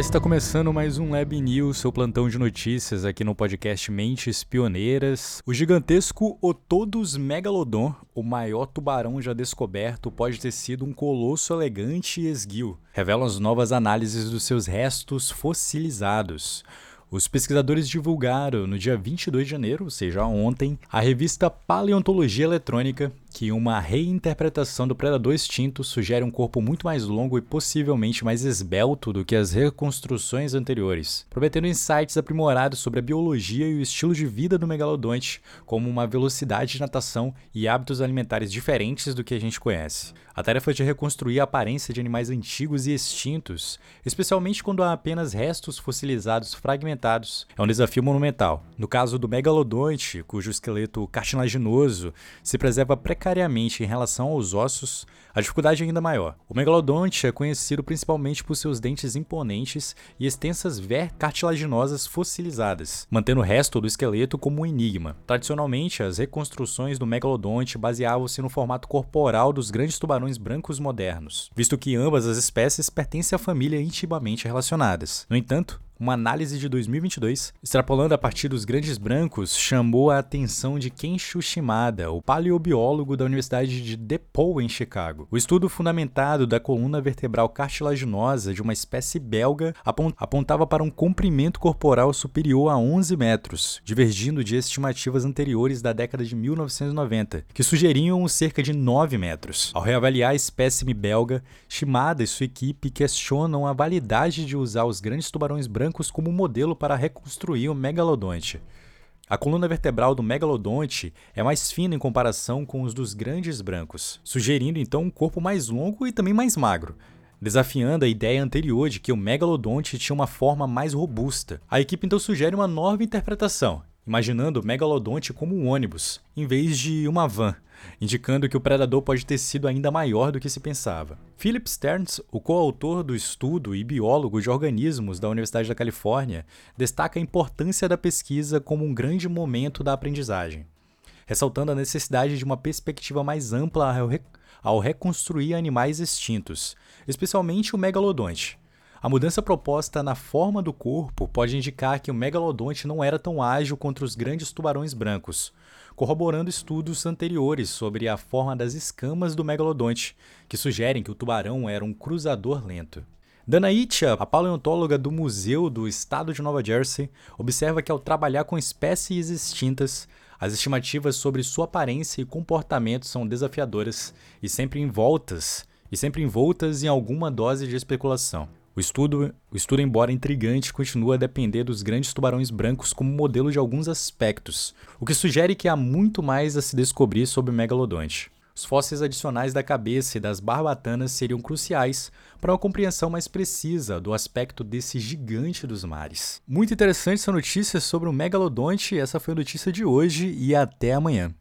está começando mais um Lab News, seu plantão de notícias aqui no podcast Mentes Pioneiras. O gigantesco Otodus megalodon, o maior tubarão já descoberto, pode ter sido um colosso elegante e esguio. Revelam as novas análises dos seus restos fossilizados. Os pesquisadores divulgaram no dia 22 de janeiro, ou seja, ontem, a revista Paleontologia Eletrônica, que uma reinterpretação do predador extinto sugere um corpo muito mais longo e possivelmente mais esbelto do que as reconstruções anteriores, prometendo insights aprimorados sobre a biologia e o estilo de vida do megalodonte, como uma velocidade de natação e hábitos alimentares diferentes do que a gente conhece. A tarefa de reconstruir a aparência de animais antigos e extintos, especialmente quando há apenas restos fossilizados fragmentados, é um desafio monumental. No caso do megalodonte, cujo esqueleto cartilaginoso se preserva precariamente em relação aos ossos, a dificuldade é ainda maior. O megalodonte é conhecido principalmente por seus dentes imponentes e extensas ver cartilaginosas fossilizadas, mantendo o resto do esqueleto como um enigma. Tradicionalmente, as reconstruções do megalodonte baseavam-se no formato corporal dos grandes tubarões brancos modernos, visto que ambas as espécies pertencem à família intimamente relacionadas. No entanto, uma análise de 2022, extrapolando a partir dos grandes brancos, chamou a atenção de Kensho Shimada, o paleobiólogo da Universidade de DePaul, em Chicago. O estudo fundamentado da coluna vertebral cartilaginosa de uma espécie belga apontava para um comprimento corporal superior a 11 metros, divergindo de estimativas anteriores da década de 1990, que sugeriam cerca de 9 metros. Ao reavaliar a espécime belga, Shimada e sua equipe questionam a validade de usar os grandes tubarões brancos brancos como modelo para reconstruir o megalodonte. A coluna vertebral do megalodonte é mais fina em comparação com os dos grandes brancos, sugerindo então um corpo mais longo e também mais magro, desafiando a ideia anterior de que o megalodonte tinha uma forma mais robusta. A equipe então sugere uma nova interpretação, imaginando o megalodonte como um ônibus, em vez de uma van, indicando que o predador pode ter sido ainda maior do que se pensava. Philip Stearns, o coautor do estudo e biólogo de organismos da Universidade da Califórnia, destaca a importância da pesquisa como um grande momento da aprendizagem, ressaltando a necessidade de uma perspectiva mais ampla ao reconstruir animais extintos, especialmente o megalodonte. A mudança proposta na forma do corpo pode indicar que o megalodonte não era tão ágil contra os grandes tubarões brancos, corroborando estudos anteriores sobre a forma das escamas do megalodonte, que sugerem que o tubarão era um cruzador lento. Dana Itcha, a paleontóloga do Museu do Estado de Nova Jersey, observa que ao trabalhar com espécies extintas, as estimativas sobre sua aparência e comportamento são desafiadoras e sempre envoltas, e sempre envoltas em alguma dose de especulação. O estudo, o estudo, embora intrigante, continua a depender dos grandes tubarões brancos como modelo de alguns aspectos, o que sugere que há muito mais a se descobrir sobre o megalodonte. Os fósseis adicionais da cabeça e das barbatanas seriam cruciais para uma compreensão mais precisa do aspecto desse gigante dos mares. Muito interessante essa notícia sobre o megalodonte, essa foi a notícia de hoje e até amanhã.